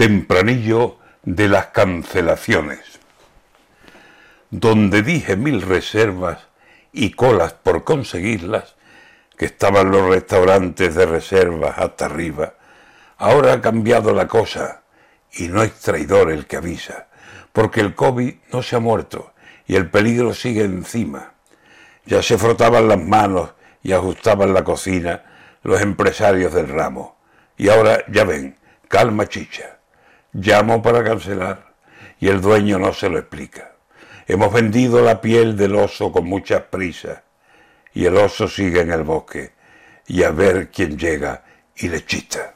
tempranillo de las cancelaciones, donde dije mil reservas y colas por conseguirlas, que estaban los restaurantes de reservas hasta arriba, ahora ha cambiado la cosa y no es traidor el que avisa, porque el COVID no se ha muerto y el peligro sigue encima. Ya se frotaban las manos y ajustaban la cocina los empresarios del ramo. Y ahora ya ven, calma chicha. Llamo para cancelar y el dueño no se lo explica. Hemos vendido la piel del oso con muchas prisas y el oso sigue en el bosque y a ver quién llega y le chista.